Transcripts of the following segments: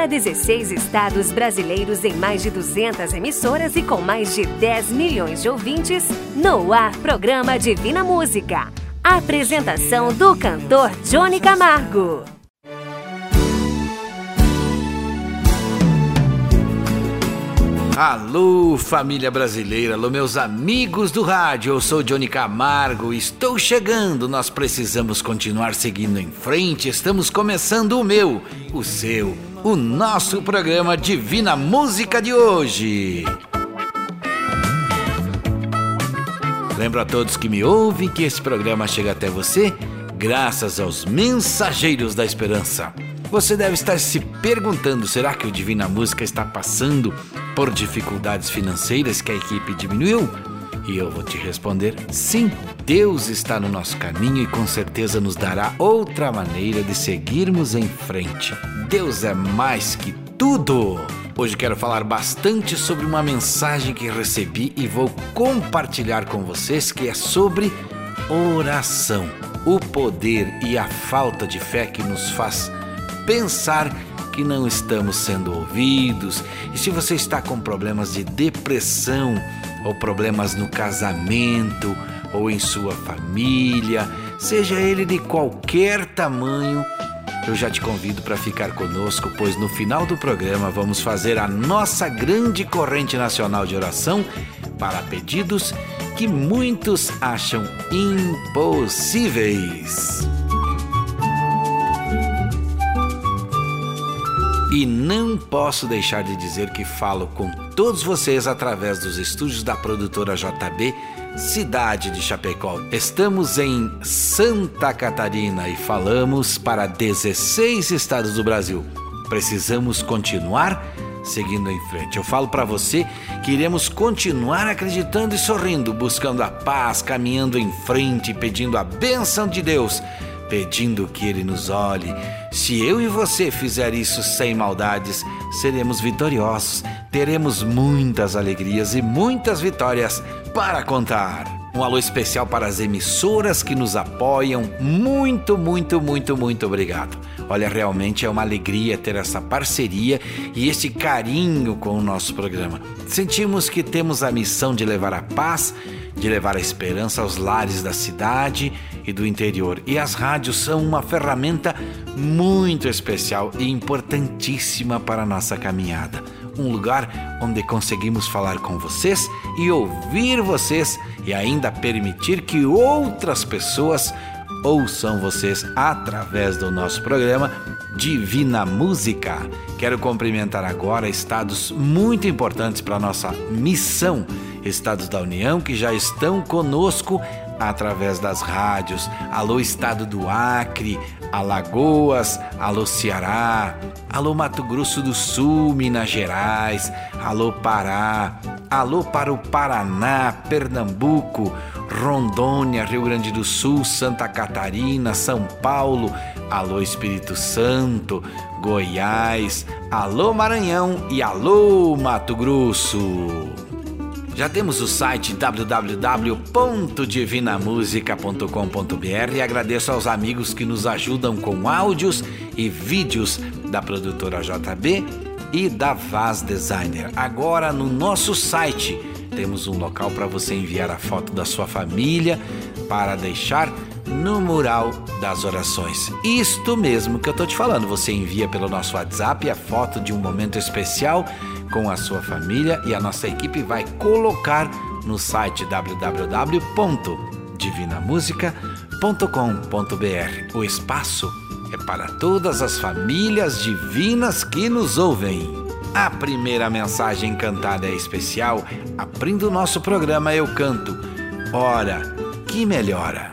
para 16 estados brasileiros em mais de 200 emissoras e com mais de 10 milhões de ouvintes, no ar programa Divina Música. Apresentação do cantor Johnny Camargo. Alô, família brasileira, alô, meus amigos do rádio. Eu sou Johnny Camargo, estou chegando. Nós precisamos continuar seguindo em frente. Estamos começando o meu, o seu, o nosso programa Divina Música de hoje. Lembro a todos que me ouvem que esse programa chega até você graças aos mensageiros da esperança. Você deve estar se perguntando: será que o Divina Música está passando por dificuldades financeiras que a equipe diminuiu? E eu vou te responder: sim, Deus está no nosso caminho e com certeza nos dará outra maneira de seguirmos em frente. Deus é mais que tudo! Hoje quero falar bastante sobre uma mensagem que recebi e vou compartilhar com vocês que é sobre oração, o poder e a falta de fé que nos faz pensar que não estamos sendo ouvidos. E se você está com problemas de depressão ou problemas no casamento ou em sua família, seja ele de qualquer tamanho, eu já te convido para ficar conosco, pois no final do programa vamos fazer a nossa grande corrente nacional de oração para pedidos que muitos acham impossíveis. E não posso deixar de dizer que falo com todos vocês através dos estúdios da produtora JB, cidade de Chapecó. Estamos em Santa Catarina e falamos para 16 estados do Brasil. Precisamos continuar seguindo em frente. Eu falo para você que iremos continuar acreditando e sorrindo, buscando a paz, caminhando em frente, pedindo a bênção de Deus pedindo que Ele nos olhe. Se eu e você fizer isso sem maldades, seremos vitoriosos, teremos muitas alegrias e muitas vitórias para contar. Um alô especial para as emissoras que nos apoiam. Muito, muito, muito, muito obrigado. Olha, realmente é uma alegria ter essa parceria e esse carinho com o nosso programa. Sentimos que temos a missão de levar a paz, de levar a esperança aos lares da cidade e do interior. E as rádios são uma ferramenta muito especial e importantíssima para a nossa caminhada. Um lugar onde conseguimos falar com vocês e ouvir vocês e ainda permitir que outras pessoas ouçam vocês através do nosso programa Divina Música. Quero cumprimentar agora estados muito importantes para nossa missão, estados da União que já estão conosco através das rádios. Alô, estado do Acre, Alagoas, alô, Ceará, alô, Mato Grosso do Sul, Minas Gerais, alô, Pará, alô para o Paraná, Pernambuco, Rondônia, Rio Grande do Sul, Santa Catarina, São Paulo, alô, Espírito Santo, Goiás, alô, Maranhão e alô, Mato Grosso. Já temos o site www.divinamusica.com.br e agradeço aos amigos que nos ajudam com áudios e vídeos da produtora JB e da Vaz Designer. Agora no nosso site temos um local para você enviar a foto da sua família para deixar no mural das orações. Isto mesmo que eu estou te falando. Você envia pelo nosso WhatsApp a foto de um momento especial com a sua família e a nossa equipe vai colocar no site www.divinamusica.com.br. O espaço é para todas as famílias divinas que nos ouvem. A primeira mensagem cantada é especial. Abrindo o nosso programa, eu canto. Ora, que melhora.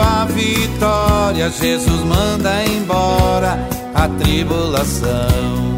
a vitória. Jesus manda embora a tribulação.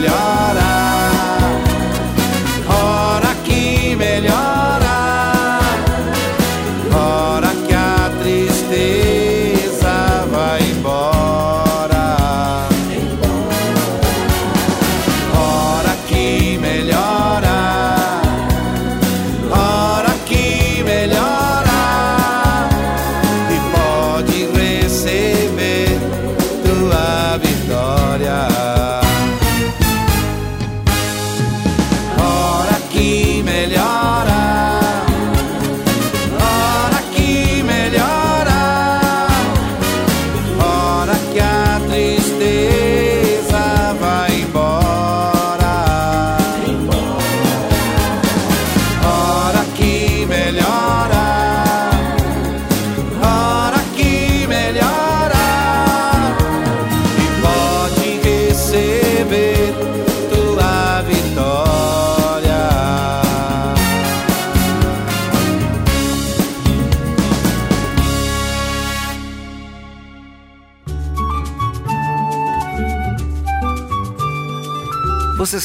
Você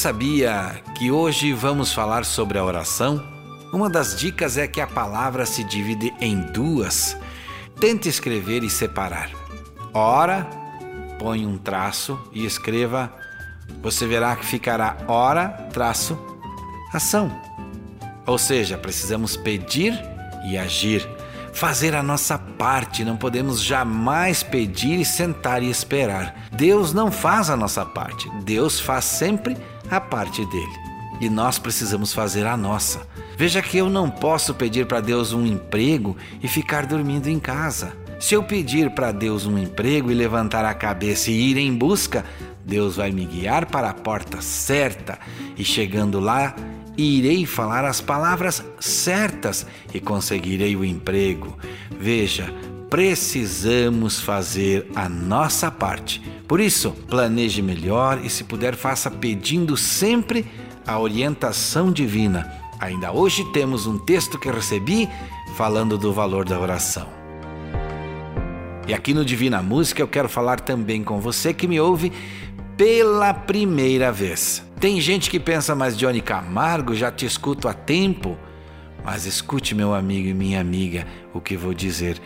sabia que hoje vamos falar sobre a oração? Uma das dicas é que a palavra se divide em duas. Tente escrever e separar. Ora, põe um traço e escreva. Você verá que ficará ora, traço, ação. Ou seja, precisamos pedir e agir fazer a nossa parte, não podemos jamais pedir e sentar e esperar. Deus não faz a nossa parte, Deus faz sempre a parte dele. E nós precisamos fazer a nossa. Veja que eu não posso pedir para Deus um emprego e ficar dormindo em casa. Se eu pedir para Deus um emprego e levantar a cabeça e ir em busca, Deus vai me guiar para a porta certa e chegando lá, irei falar as palavras certas e conseguirei o emprego. Veja, precisamos fazer a nossa parte. Por isso, planeje melhor e, se puder, faça pedindo sempre a orientação divina. Ainda hoje temos um texto que recebi falando do valor da oração. E aqui no Divina Música eu quero falar também com você que me ouve pela primeira vez. Tem gente que pensa, mas Johnny Camargo, já te escuto há tempo. Mas escute, meu amigo e minha amiga, o que vou dizer.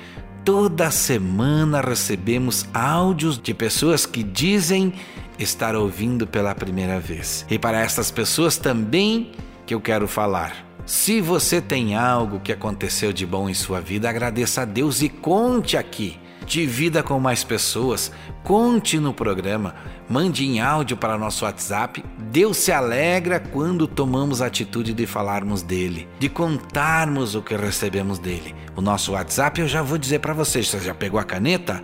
Toda semana recebemos áudios de pessoas que dizem estar ouvindo pela primeira vez. E para essas pessoas também que eu quero falar. Se você tem algo que aconteceu de bom em sua vida, agradeça a Deus e conte aqui divida com mais pessoas, conte no programa, mande em áudio para nosso WhatsApp. Deus se alegra quando tomamos a atitude de falarmos dele, de contarmos o que recebemos dele. O nosso WhatsApp eu já vou dizer para vocês, você já pegou a caneta?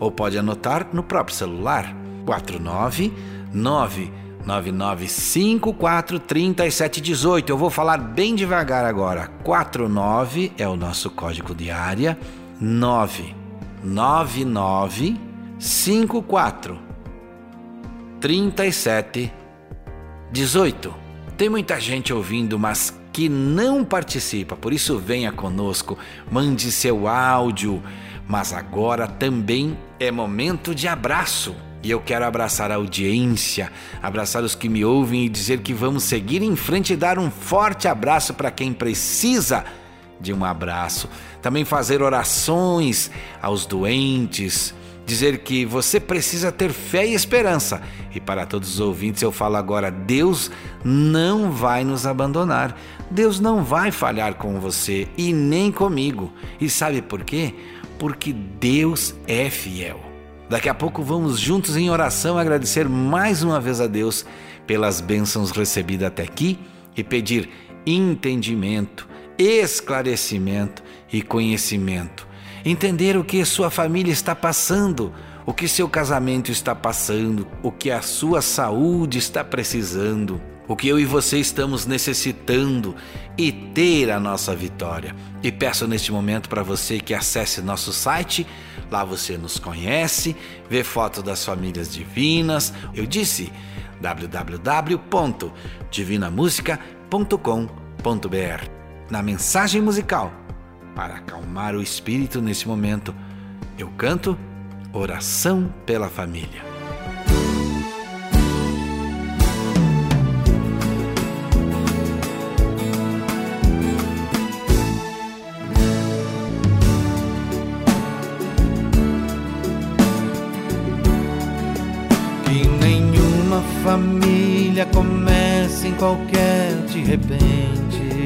Ou pode anotar no próprio celular. 499 99543718. Eu vou falar bem devagar agora. 49 é o nosso código de área. 9 9954 37 18. Tem muita gente ouvindo, mas que não participa, por isso venha conosco, mande seu áudio. Mas agora também é momento de abraço. E eu quero abraçar a audiência, abraçar os que me ouvem e dizer que vamos seguir em frente e dar um forte abraço para quem precisa de um abraço. Também fazer orações aos doentes, dizer que você precisa ter fé e esperança. E para todos os ouvintes eu falo agora: Deus não vai nos abandonar. Deus não vai falhar com você e nem comigo. E sabe por quê? Porque Deus é fiel. Daqui a pouco vamos juntos em oração agradecer mais uma vez a Deus pelas bênçãos recebidas até aqui e pedir entendimento, esclarecimento e conhecimento entender o que sua família está passando, o que seu casamento está passando, o que a sua saúde está precisando, o que eu e você estamos necessitando e ter a nossa vitória. E peço neste momento para você que acesse nosso site, lá você nos conhece, vê fotos das famílias divinas. Eu disse www.divinamusica.com.br. Na mensagem musical para acalmar o espírito nesse momento, eu canto Oração pela Família. Que nenhuma família comece em qualquer de repente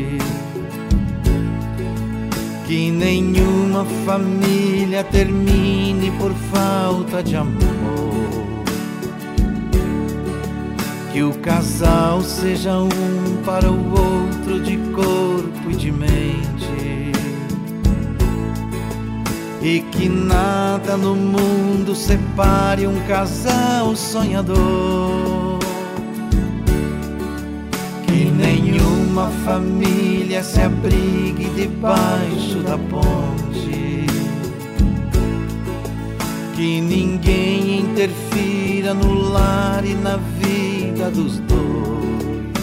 que nenhuma família termine por falta de amor. Que o casal seja um para o outro de corpo e de mente. E que nada no mundo separe um casal sonhador. Que nenhuma família se abrigue debaixo da ponte. Que ninguém interfira no lar e na vida dos dois.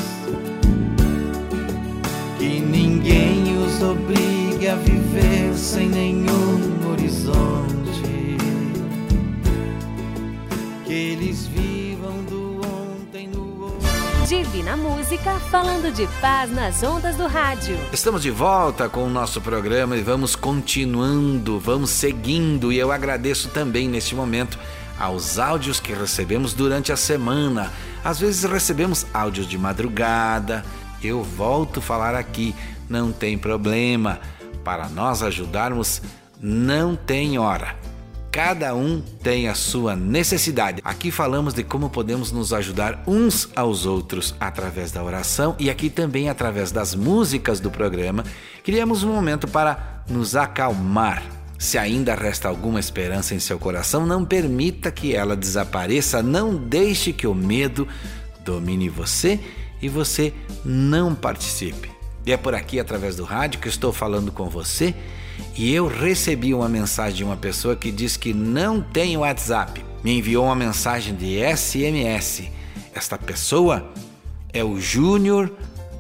Que ninguém os obrigue a viver sem nenhum horizonte. Divina Música, falando de paz nas ondas do rádio. Estamos de volta com o nosso programa e vamos continuando, vamos seguindo. E eu agradeço também neste momento aos áudios que recebemos durante a semana. Às vezes recebemos áudios de madrugada. Eu volto a falar aqui, não tem problema. Para nós ajudarmos, não tem hora. Cada um tem a sua necessidade. Aqui falamos de como podemos nos ajudar uns aos outros através da oração e aqui também através das músicas do programa. Criamos um momento para nos acalmar. Se ainda resta alguma esperança em seu coração, não permita que ela desapareça, não deixe que o medo domine você e você não participe. E é por aqui, através do rádio, que estou falando com você e eu recebi uma mensagem de uma pessoa que diz que não tem WhatsApp. Me enviou uma mensagem de SMS. Esta pessoa é o Júnior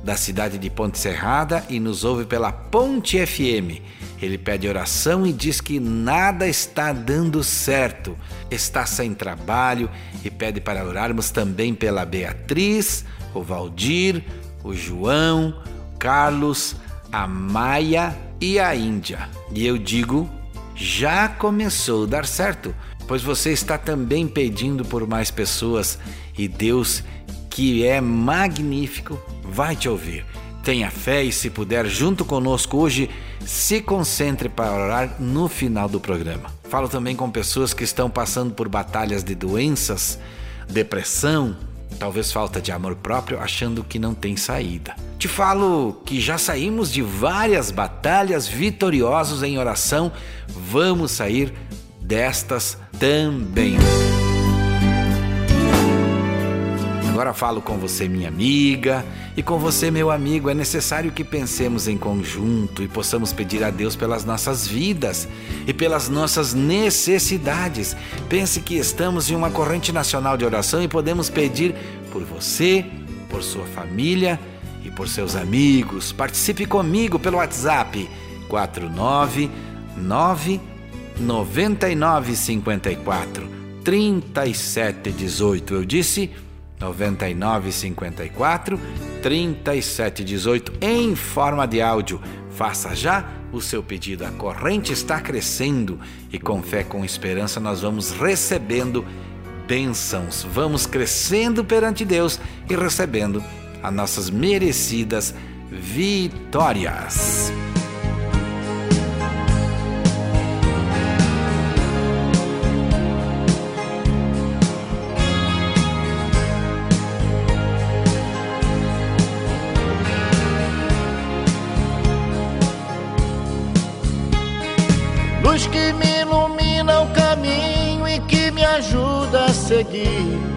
da cidade de Ponte Serrada e nos ouve pela Ponte FM. Ele pede oração e diz que nada está dando certo, está sem trabalho e pede para orarmos também pela Beatriz, o Valdir, o João, Carlos, a Maia e a Índia. E eu digo, já começou a dar certo, pois você está também pedindo por mais pessoas e Deus, que é magnífico, vai te ouvir. Tenha fé e, se puder, junto conosco hoje, se concentre para orar no final do programa. Falo também com pessoas que estão passando por batalhas de doenças, depressão, talvez falta de amor próprio, achando que não tem saída. Te falo que já saímos de várias batalhas vitoriosos em oração, vamos sair destas também. Agora falo com você, minha amiga, e com você, meu amigo. É necessário que pensemos em conjunto e possamos pedir a Deus pelas nossas vidas e pelas nossas necessidades. Pense que estamos em uma corrente nacional de oração e podemos pedir por você, por sua família e por seus amigos. Participe comigo pelo WhatsApp 499 9954 3718. Eu disse 9954 3718 em forma de áudio. Faça já o seu pedido. A corrente está crescendo e com fé, com esperança, nós vamos recebendo bênçãos. Vamos crescendo perante Deus e recebendo as nossas merecidas vitórias. Luz que me ilumina o caminho e que me ajuda a seguir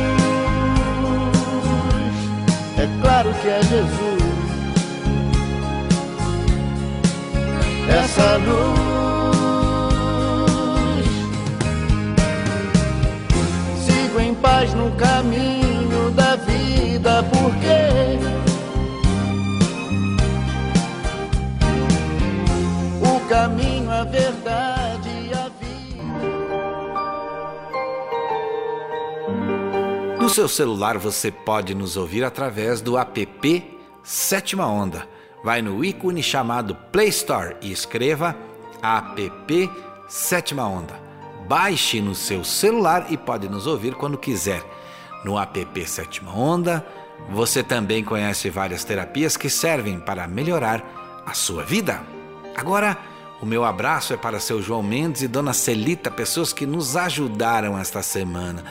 é claro que é Jesus. Essa luz sigo em paz no caminho seu celular você pode nos ouvir através do app Sétima Onda. Vai no ícone chamado Play Store e escreva app Sétima Onda. Baixe no seu celular e pode nos ouvir quando quiser. No app Sétima Onda, você também conhece várias terapias que servem para melhorar a sua vida. Agora, o meu abraço é para seu João Mendes e Dona Celita, pessoas que nos ajudaram esta semana.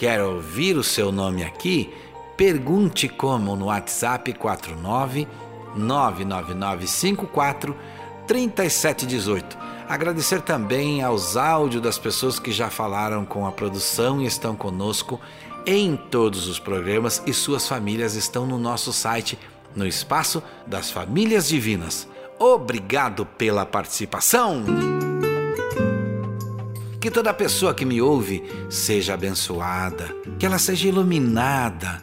Quer ouvir o seu nome aqui? Pergunte como no WhatsApp 49 99954 3718. Agradecer também aos áudios das pessoas que já falaram com a produção e estão conosco em todos os programas e suas famílias estão no nosso site, no espaço das Famílias Divinas. Obrigado pela participação! Que toda pessoa que me ouve seja abençoada, que ela seja iluminada,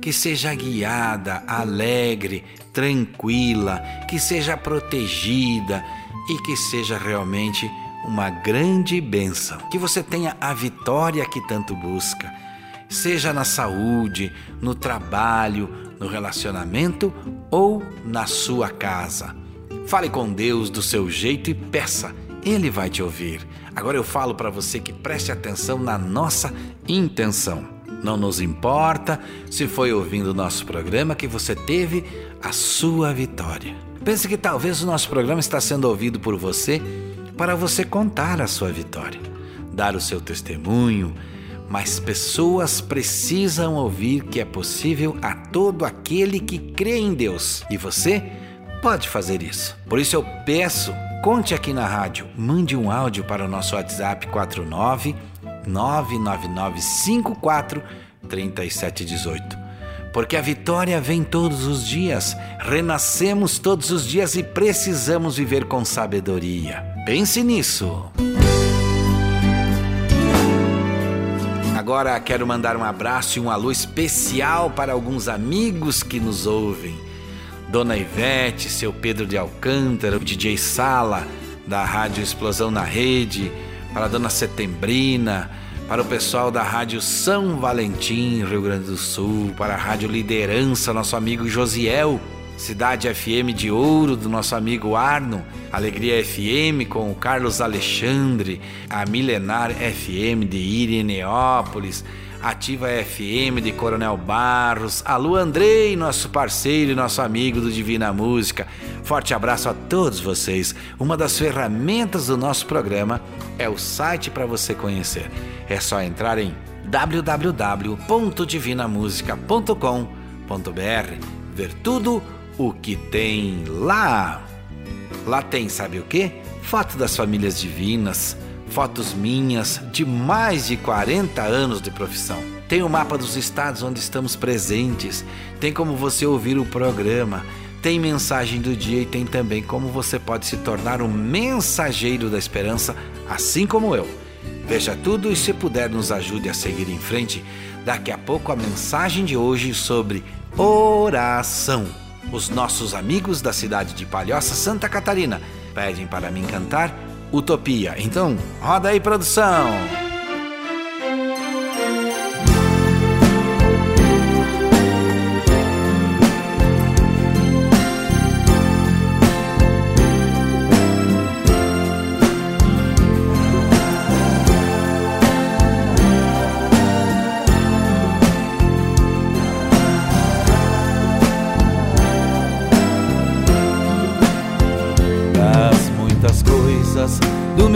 que seja guiada, alegre, tranquila, que seja protegida e que seja realmente uma grande bênção. Que você tenha a vitória que tanto busca, seja na saúde, no trabalho, no relacionamento ou na sua casa. Fale com Deus do seu jeito e peça, Ele vai te ouvir. Agora eu falo para você que preste atenção na nossa intenção. Não nos importa se foi ouvindo o nosso programa que você teve a sua vitória. Pense que talvez o nosso programa está sendo ouvido por você para você contar a sua vitória, dar o seu testemunho, mas pessoas precisam ouvir que é possível a todo aquele que crê em Deus. E você pode fazer isso. Por isso eu peço Conte aqui na rádio, mande um áudio para o nosso WhatsApp 49 99954 3718. Porque a vitória vem todos os dias, renascemos todos os dias e precisamos viver com sabedoria. Pense nisso. Agora quero mandar um abraço e um alô especial para alguns amigos que nos ouvem. Dona Ivete, seu Pedro de Alcântara, o DJ Sala, da Rádio Explosão na Rede, para a Dona Setembrina, para o pessoal da Rádio São Valentim, Rio Grande do Sul, para a Rádio Liderança, nosso amigo Josiel, Cidade FM de Ouro, do nosso amigo Arno, Alegria FM com o Carlos Alexandre, a Milenar FM de Irineópolis, Ativa FM de Coronel Barros, Alô Andrei, nosso parceiro e nosso amigo do Divina Música. Forte abraço a todos vocês. Uma das ferramentas do nosso programa é o site para você conhecer. É só entrar em www.divinamusica.com.br, ver tudo o que tem lá. Lá tem, sabe o que? Foto das famílias divinas, fotos minhas de mais de 40 anos de profissão. Tem o mapa dos estados onde estamos presentes, tem como você ouvir o programa, tem mensagem do dia e tem também como você pode se tornar um mensageiro da esperança, assim como eu. Veja tudo e se puder nos ajude a seguir em frente. Daqui a pouco a mensagem de hoje sobre oração. Os nossos amigos da cidade de Palhoça, Santa Catarina, pedem para mim cantar Utopia. Então, roda aí, produção!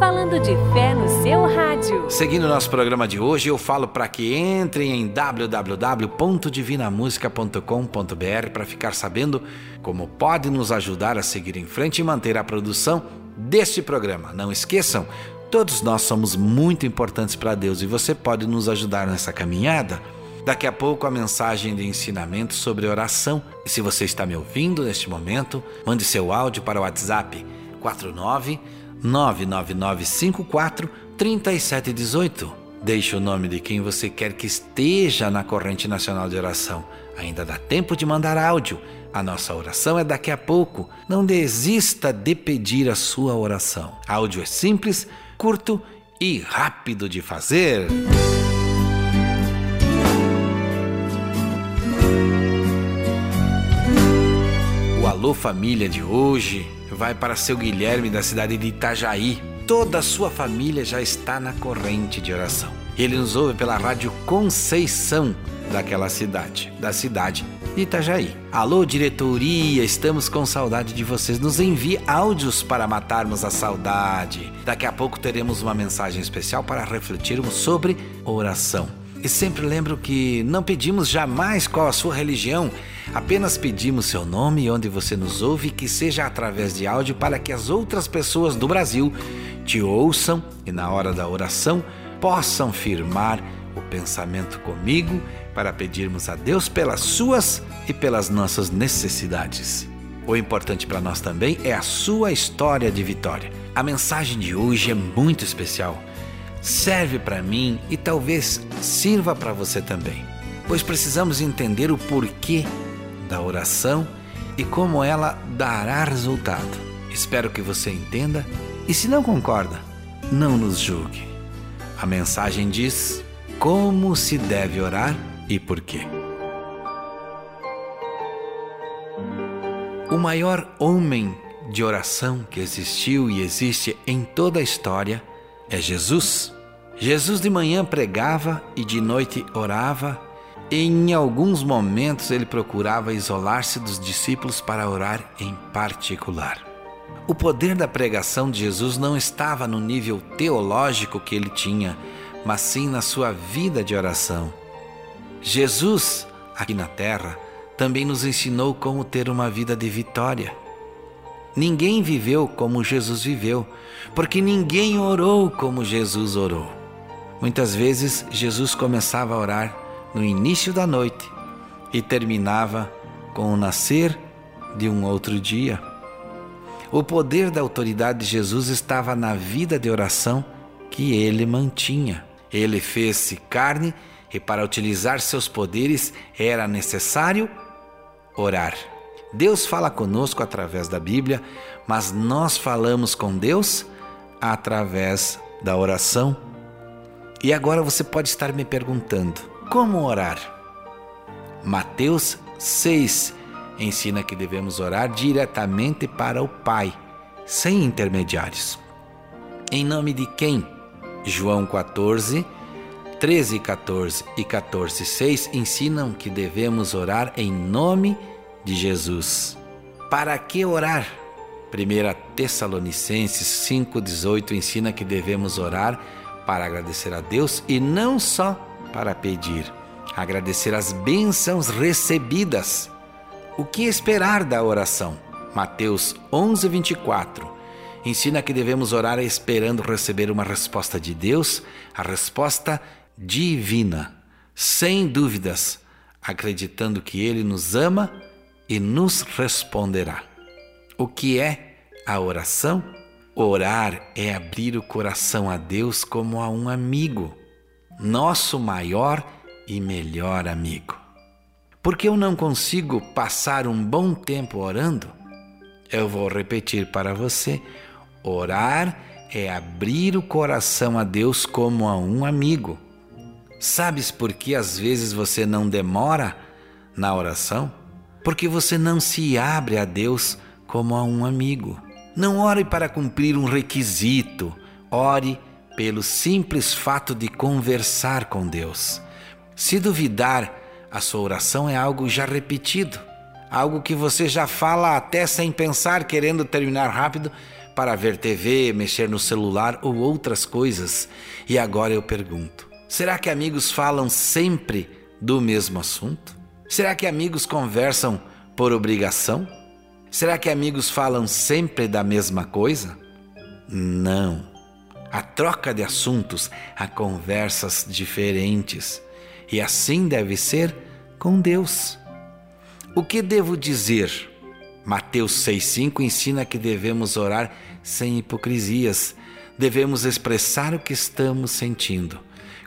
falando de fé no seu rádio. Seguindo nosso programa de hoje, eu falo para que entrem em www.divinamusica.com.br para ficar sabendo como pode nos ajudar a seguir em frente e manter a produção deste programa. Não esqueçam, todos nós somos muito importantes para Deus e você pode nos ajudar nessa caminhada. Daqui a pouco a mensagem de ensinamento sobre oração. E se você está me ouvindo neste momento, mande seu áudio para o WhatsApp 49 99954 3718. Deixe o nome de quem você quer que esteja na corrente nacional de oração. Ainda dá tempo de mandar áudio. A nossa oração é daqui a pouco. Não desista de pedir a sua oração. Áudio é simples, curto e rápido de fazer. O Alô Família de hoje vai para seu Guilherme da cidade de Itajaí. Toda a sua família já está na corrente de oração. Ele nos ouve pela rádio Conceição daquela cidade, da cidade de Itajaí. Alô, diretoria, estamos com saudade de vocês. Nos envie áudios para matarmos a saudade. Daqui a pouco teremos uma mensagem especial para refletirmos sobre oração. E sempre lembro que não pedimos jamais qual a sua religião, apenas pedimos seu nome e onde você nos ouve, que seja através de áudio para que as outras pessoas do Brasil te ouçam e na hora da oração possam firmar o pensamento comigo para pedirmos a Deus pelas suas e pelas nossas necessidades. O importante para nós também é a sua história de vitória. A mensagem de hoje é muito especial. Serve para mim e talvez sirva para você também, pois precisamos entender o porquê da oração e como ela dará resultado. Espero que você entenda e, se não concorda, não nos julgue. A mensagem diz como se deve orar e por quê. O maior homem de oração que existiu e existe em toda a história é Jesus. Jesus de manhã pregava e de noite orava, em alguns momentos ele procurava isolar-se dos discípulos para orar em particular. O poder da pregação de Jesus não estava no nível teológico que ele tinha, mas sim na sua vida de oração. Jesus, aqui na terra, também nos ensinou como ter uma vida de vitória. Ninguém viveu como Jesus viveu, porque ninguém orou como Jesus orou. Muitas vezes Jesus começava a orar no início da noite e terminava com o nascer de um outro dia. O poder da autoridade de Jesus estava na vida de oração que ele mantinha. Ele fez-se carne e para utilizar seus poderes era necessário orar. Deus fala conosco através da Bíblia, mas nós falamos com Deus através da oração. E agora você pode estar me perguntando: como orar? Mateus 6 ensina que devemos orar diretamente para o Pai, sem intermediários. Em nome de quem? João 14, 13, 14 e 14, 6 ensinam que devemos orar em nome de Jesus. Para que orar? 1 Tessalonicenses 5,18 ensina que devemos orar para agradecer a Deus e não só para pedir, agradecer as bênçãos recebidas. O que esperar da oração? Mateus 11:24 ensina que devemos orar esperando receber uma resposta de Deus, a resposta divina, sem dúvidas, acreditando que Ele nos ama e nos responderá. O que é a oração? Orar é abrir o coração a Deus como a um amigo, nosso maior e melhor amigo. Porque eu não consigo passar um bom tempo orando? Eu vou repetir para você: orar é abrir o coração a Deus como a um amigo. Sabes por que às vezes você não demora na oração? porque você não se abre a Deus como a um amigo. Não ore para cumprir um requisito, ore pelo simples fato de conversar com Deus. Se duvidar, a sua oração é algo já repetido, algo que você já fala até sem pensar, querendo terminar rápido para ver TV, mexer no celular ou outras coisas. E agora eu pergunto: será que amigos falam sempre do mesmo assunto? Será que amigos conversam por obrigação? Será que amigos falam sempre da mesma coisa? Não. A troca de assuntos, há conversas diferentes. E assim deve ser com Deus. O que devo dizer? Mateus 6,5 ensina que devemos orar sem hipocrisias, devemos expressar o que estamos sentindo.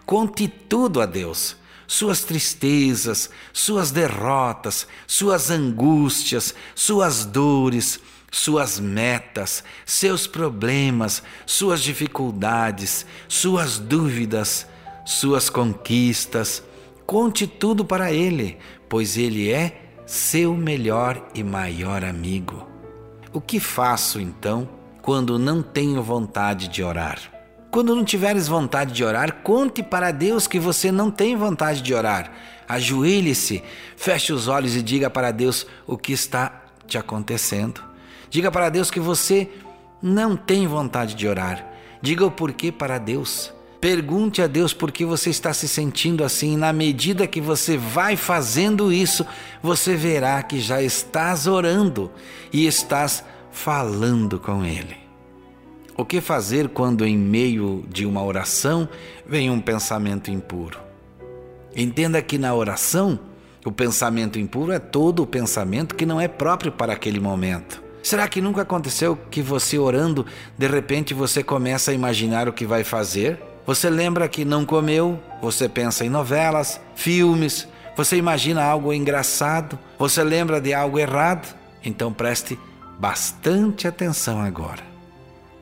Conte tudo a Deus. Suas tristezas, suas derrotas, suas angústias, suas dores, suas metas, seus problemas, suas dificuldades, suas dúvidas, suas conquistas. Conte tudo para Ele, pois Ele é seu melhor e maior amigo. O que faço então quando não tenho vontade de orar? Quando não tiveres vontade de orar, conte para Deus que você não tem vontade de orar. Ajoelhe-se, feche os olhos e diga para Deus o que está te acontecendo. Diga para Deus que você não tem vontade de orar. Diga o porquê para Deus. Pergunte a Deus por que você está se sentindo assim. Na medida que você vai fazendo isso, você verá que já estás orando e estás falando com Ele. O que fazer quando, em meio de uma oração, vem um pensamento impuro? Entenda que na oração, o pensamento impuro é todo o pensamento que não é próprio para aquele momento. Será que nunca aconteceu que você orando, de repente você começa a imaginar o que vai fazer? Você lembra que não comeu, você pensa em novelas, filmes, você imagina algo engraçado, você lembra de algo errado? Então preste bastante atenção agora.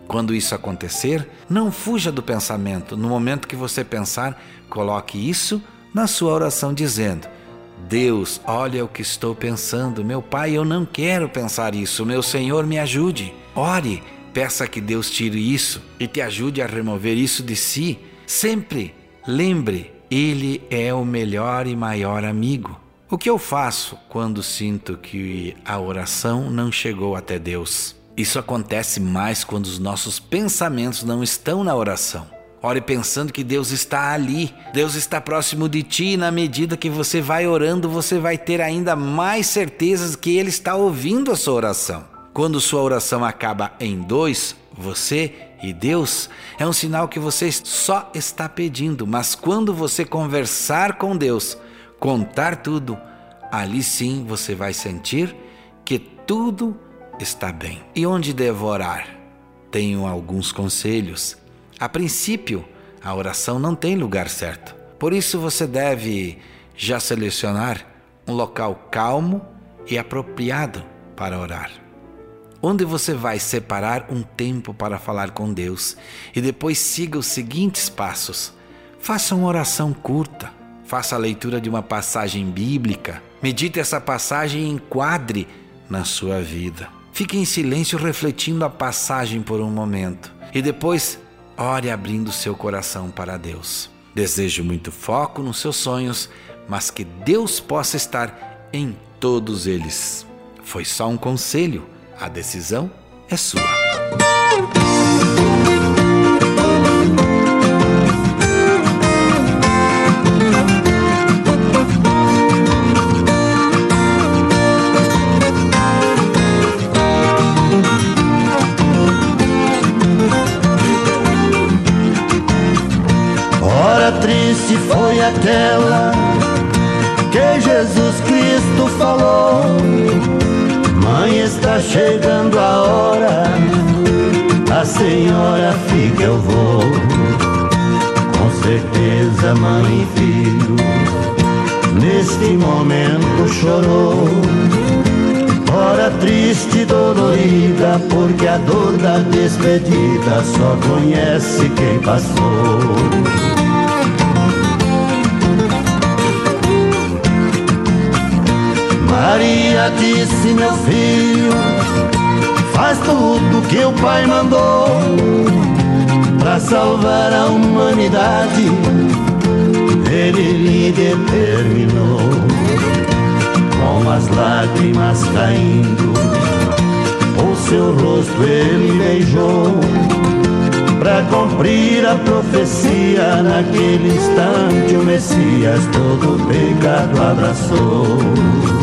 Quando isso acontecer, não fuja do pensamento. No momento que você pensar, coloque isso na sua oração, dizendo: Deus, olha o que estou pensando. Meu Pai, eu não quero pensar isso. Meu Senhor, me ajude. Ore Peça que Deus tire isso e te ajude a remover isso de si. Sempre lembre, Ele é o melhor e maior amigo. O que eu faço quando sinto que a oração não chegou até Deus? Isso acontece mais quando os nossos pensamentos não estão na oração. Ore pensando que Deus está ali, Deus está próximo de ti, e na medida que você vai orando, você vai ter ainda mais certezas que Ele está ouvindo a sua oração. Quando sua oração acaba em dois, você e Deus, é um sinal que você só está pedindo, mas quando você conversar com Deus, contar tudo, ali sim você vai sentir que tudo está bem. E onde devo orar? Tenho alguns conselhos. A princípio, a oração não tem lugar certo. Por isso você deve já selecionar um local calmo e apropriado para orar onde você vai separar um tempo para falar com Deus e depois siga os seguintes passos. Faça uma oração curta, faça a leitura de uma passagem bíblica, medite essa passagem e enquadre na sua vida. Fique em silêncio refletindo a passagem por um momento e depois ore abrindo seu coração para Deus. Desejo muito foco nos seus sonhos, mas que Deus possa estar em todos eles. Foi só um conselho a decisão é sua. Triste foi aquela que Jesus Cristo falou Mãe, está chegando a hora. A senhora fica, eu vou. Com certeza, mãe e filho, neste momento chorou. Hora triste e dolorida, porque a dor da despedida só conhece quem passou. Maria disse, meu filho, faz tudo que o pai mandou para salvar a humanidade. Ele lhe determinou, com as lágrimas caindo, o seu rosto ele beijou. Para cumprir a profecia, naquele instante o Messias todo o pecado abraçou.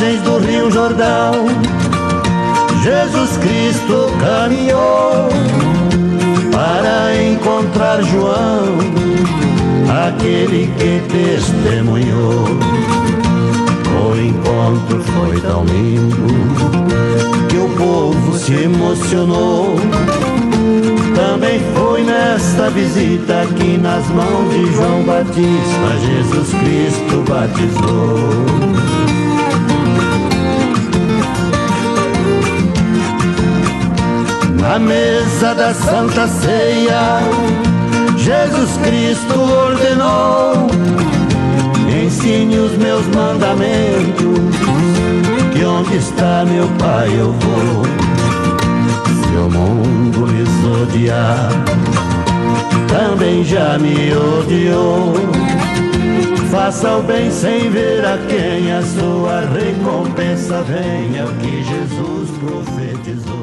Margens do Rio Jordão, Jesus Cristo caminhou para encontrar João, aquele que testemunhou. O encontro foi tão lindo que o povo se emocionou. Também foi nesta visita que nas mãos de João Batista Jesus Cristo batizou. A mesa da Santa Ceia, Jesus Cristo ordenou: ensine os meus mandamentos, que onde está meu Pai eu vou. Se o mundo lhes odiar, também já me odiou. Faça o bem sem ver a quem a sua recompensa venha, o que Jesus profetizou.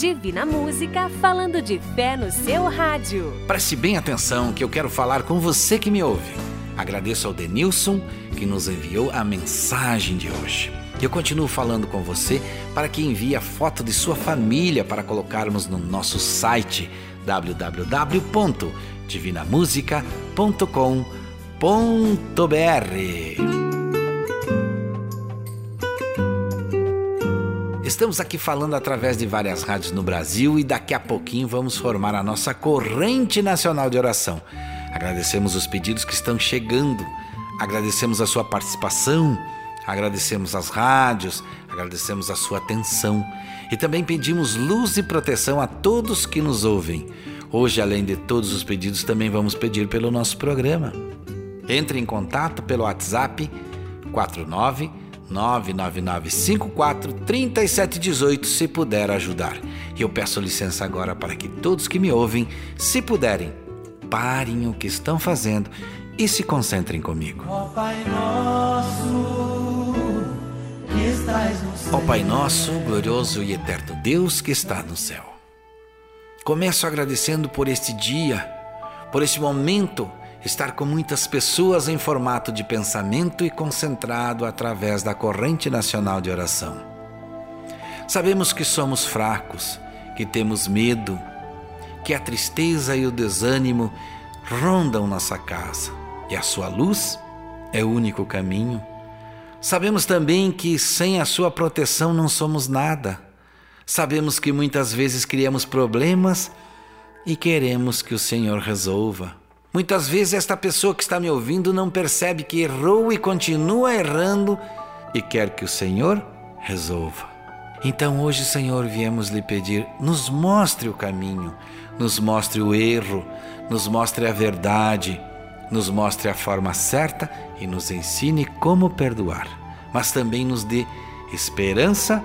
Divina Música, falando de fé no seu rádio. Preste bem atenção que eu quero falar com você que me ouve. Agradeço ao Denilson que nos enviou a mensagem de hoje. Eu continuo falando com você para que envie a foto de sua família para colocarmos no nosso site www.divinamusica.com.br. Estamos aqui falando através de várias rádios no Brasil e daqui a pouquinho vamos formar a nossa corrente nacional de oração. Agradecemos os pedidos que estão chegando, agradecemos a sua participação, agradecemos as rádios, agradecemos a sua atenção e também pedimos luz e proteção a todos que nos ouvem. Hoje, além de todos os pedidos, também vamos pedir pelo nosso programa. Entre em contato pelo WhatsApp 49 999543718 se puder ajudar. E eu peço licença agora para que todos que me ouvem, se puderem, parem o que estão fazendo e se concentrem comigo. Ó Pai nosso, que estás no céu. Ó Pai nosso, glorioso e eterno Deus que está no céu. Começo agradecendo por este dia, por este momento estar com muitas pessoas em formato de pensamento e concentrado através da corrente nacional de oração. Sabemos que somos fracos, que temos medo, que a tristeza e o desânimo rondam nossa casa e a sua luz é o único caminho. Sabemos também que sem a sua proteção não somos nada. Sabemos que muitas vezes criamos problemas e queremos que o Senhor resolva. Muitas vezes esta pessoa que está me ouvindo não percebe que errou e continua errando e quer que o Senhor resolva. Então hoje, Senhor, viemos lhe pedir, nos mostre o caminho, nos mostre o erro, nos mostre a verdade, nos mostre a forma certa e nos ensine como perdoar, mas também nos dê esperança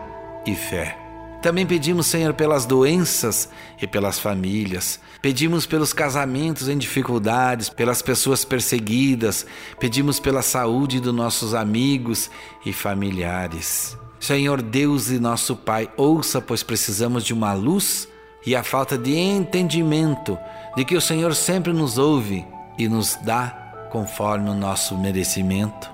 e fé. Também pedimos, Senhor, pelas doenças e pelas famílias. Pedimos pelos casamentos em dificuldades, pelas pessoas perseguidas. Pedimos pela saúde dos nossos amigos e familiares. Senhor Deus e nosso Pai, ouça, pois precisamos de uma luz e a falta de entendimento de que o Senhor sempre nos ouve e nos dá conforme o nosso merecimento.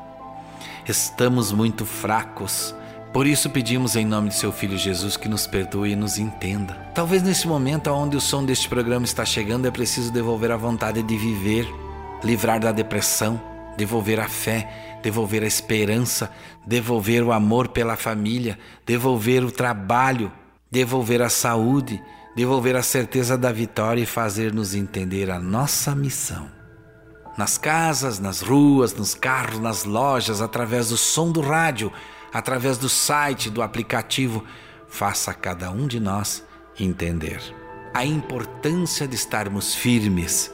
Estamos muito fracos por isso pedimos em nome de seu Filho Jesus que nos perdoe e nos entenda. Talvez nesse momento onde o som deste programa está chegando é preciso devolver a vontade de viver, livrar da depressão, devolver a fé, devolver a esperança, devolver o amor pela família, devolver o trabalho, devolver a saúde, devolver a certeza da vitória e fazer-nos entender a nossa missão. Nas casas, nas ruas, nos carros, nas lojas, através do som do rádio, através do site, do aplicativo, faça cada um de nós entender a importância de estarmos firmes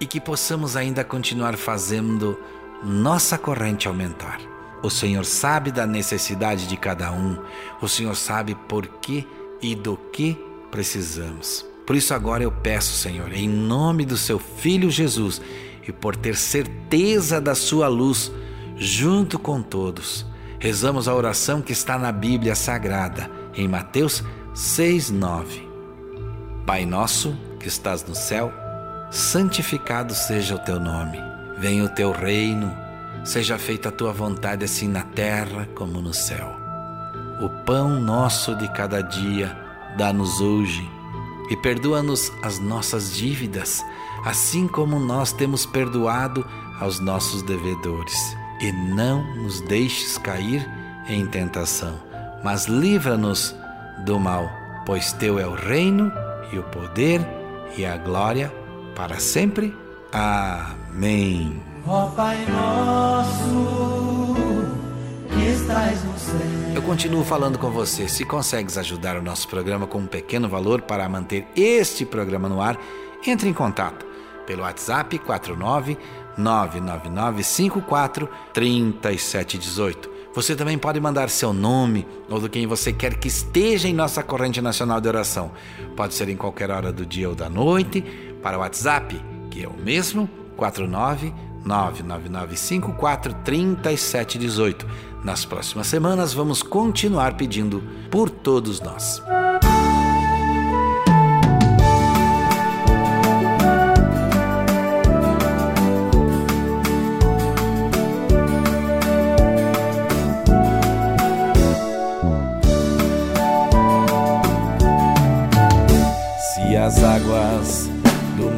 e que possamos ainda continuar fazendo nossa corrente aumentar. O Senhor sabe da necessidade de cada um, o Senhor sabe por que e do que precisamos. Por isso, agora eu peço, Senhor, em nome do Seu Filho Jesus e por ter certeza da Sua luz, junto com todos, rezamos a oração que está na Bíblia Sagrada, em Mateus 6,9. Pai nosso que estás no céu, santificado seja o teu nome. Venha o teu reino, seja feita a tua vontade, assim na terra como no céu. O pão nosso de cada dia, dá-nos hoje e perdoa-nos as nossas dívidas, assim como nós temos perdoado aos nossos devedores. E não nos deixes cair em tentação, mas livra-nos do mal, pois teu é o reino e o poder e a glória para sempre. Amém. Ó Pai nosso, que estás no céu. Eu continuo falando com você. Se consegues ajudar o nosso programa com um pequeno valor para manter este programa no ar, entre em contato pelo WhatsApp 49 99954 3718. Você também pode mandar seu nome ou do quem você quer que esteja em nossa corrente nacional de oração. Pode ser em qualquer hora do dia ou da noite, para o WhatsApp, que é o mesmo, 49 99954 3718. Nas próximas semanas vamos continuar pedindo por todos nós.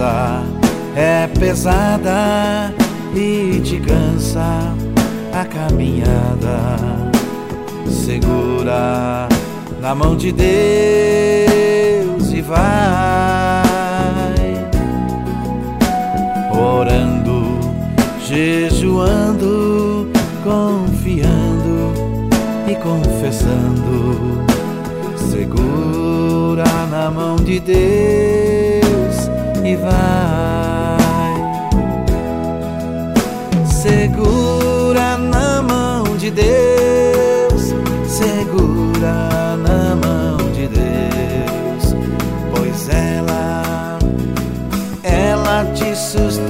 jornada é pesada e te cansa a caminhada, segura na mão de Deus e vai orando, jejuando, confiando e confessando. Segura na mão de Deus vai. Segura na mão de Deus, segura na mão de Deus, pois ela ela te sustentará.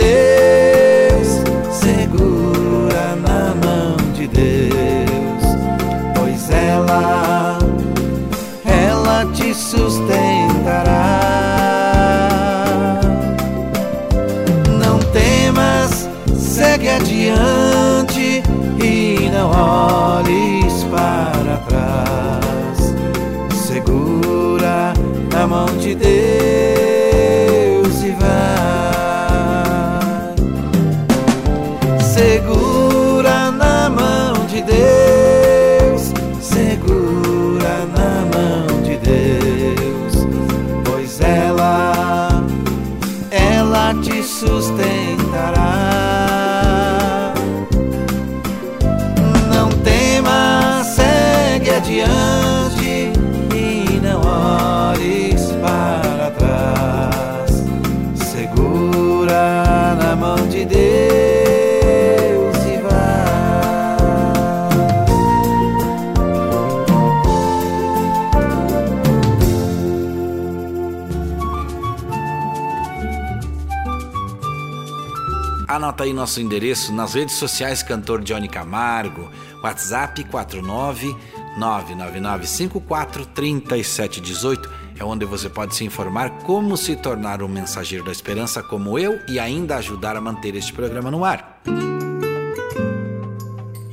Deus, segura na mão de Deus, pois ela, ela te sustentará. Ela aí nosso endereço nas redes sociais Cantor Johnny Camargo, WhatsApp 49 99954 3718 é onde você pode se informar como se tornar um mensageiro da esperança como eu e ainda ajudar a manter este programa no ar.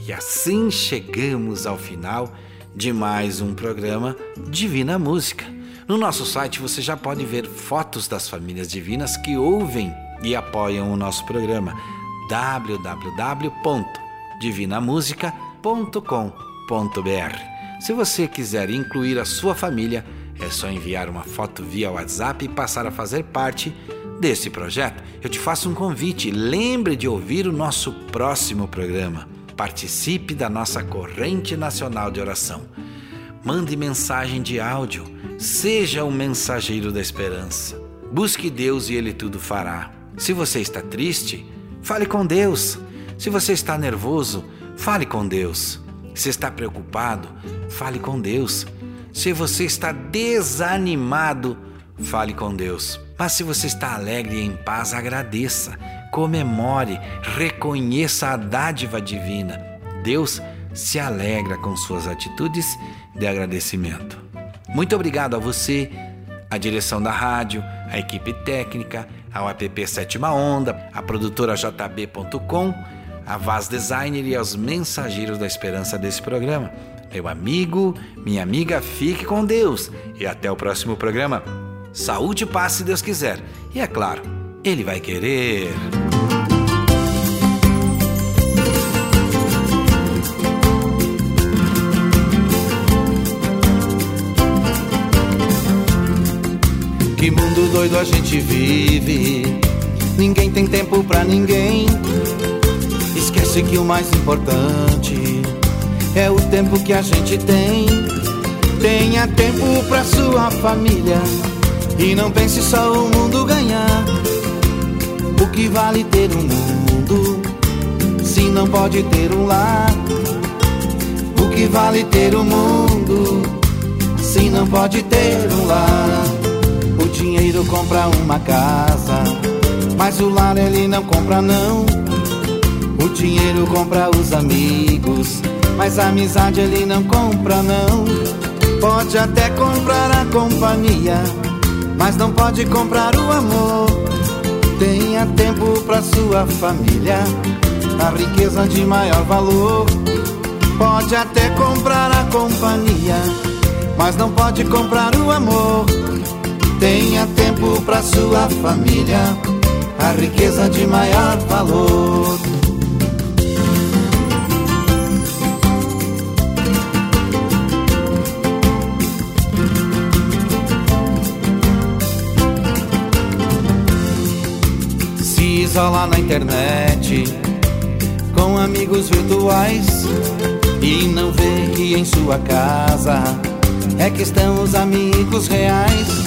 E assim chegamos ao final de mais um programa Divina Música. No nosso site você já pode ver fotos das famílias divinas que ouvem e apoiam o nosso programa www.divinamusica.com.br. Se você quiser incluir a sua família, é só enviar uma foto via WhatsApp e passar a fazer parte desse projeto. Eu te faço um convite, lembre de ouvir o nosso próximo programa. Participe da nossa corrente nacional de oração. Mande mensagem de áudio, seja um mensageiro da esperança. Busque Deus e Ele tudo fará. Se você está triste, fale com Deus. Se você está nervoso, fale com Deus. Se está preocupado, fale com Deus. Se você está desanimado, fale com Deus. Mas se você está alegre e em paz, agradeça, comemore, reconheça a dádiva divina. Deus se alegra com suas atitudes de agradecimento. Muito obrigado a você, a direção da rádio, a equipe técnica, ao app Sétima Onda, a produtora JB.com, a Vaz Designer e aos mensageiros da esperança desse programa. Meu amigo, minha amiga, fique com Deus e até o próximo programa. Saúde e paz se Deus quiser. E é claro, Ele vai querer. Que mundo doido a gente vive. Ninguém tem tempo pra ninguém. Esquece que o mais importante é o tempo que a gente tem. Tenha tempo pra sua família. E não pense só o mundo ganhar. O que vale ter um mundo se não pode ter um lar? O que vale ter um mundo se não pode ter um lar? Dinheiro compra uma casa, mas o lar ele não compra não. O dinheiro compra os amigos, mas a amizade ele não compra não. Pode até comprar a companhia, mas não pode comprar o amor. Tenha tempo pra sua família, a riqueza de maior valor. Pode até comprar a companhia, mas não pode comprar o amor. Tenha tempo pra sua família, a riqueza de maior valor. Se isolar na internet com amigos virtuais e não ver que em sua casa é que estão os amigos reais.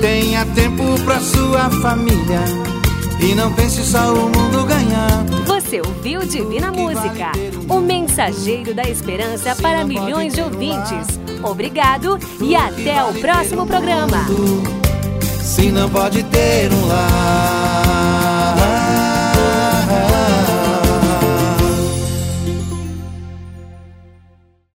Tenha tempo pra sua família E não pense só o mundo ganhar. Você ouviu Divina Música, o mensageiro da esperança para milhões de ouvintes. Obrigado e até o próximo programa. Se não pode ter um lar.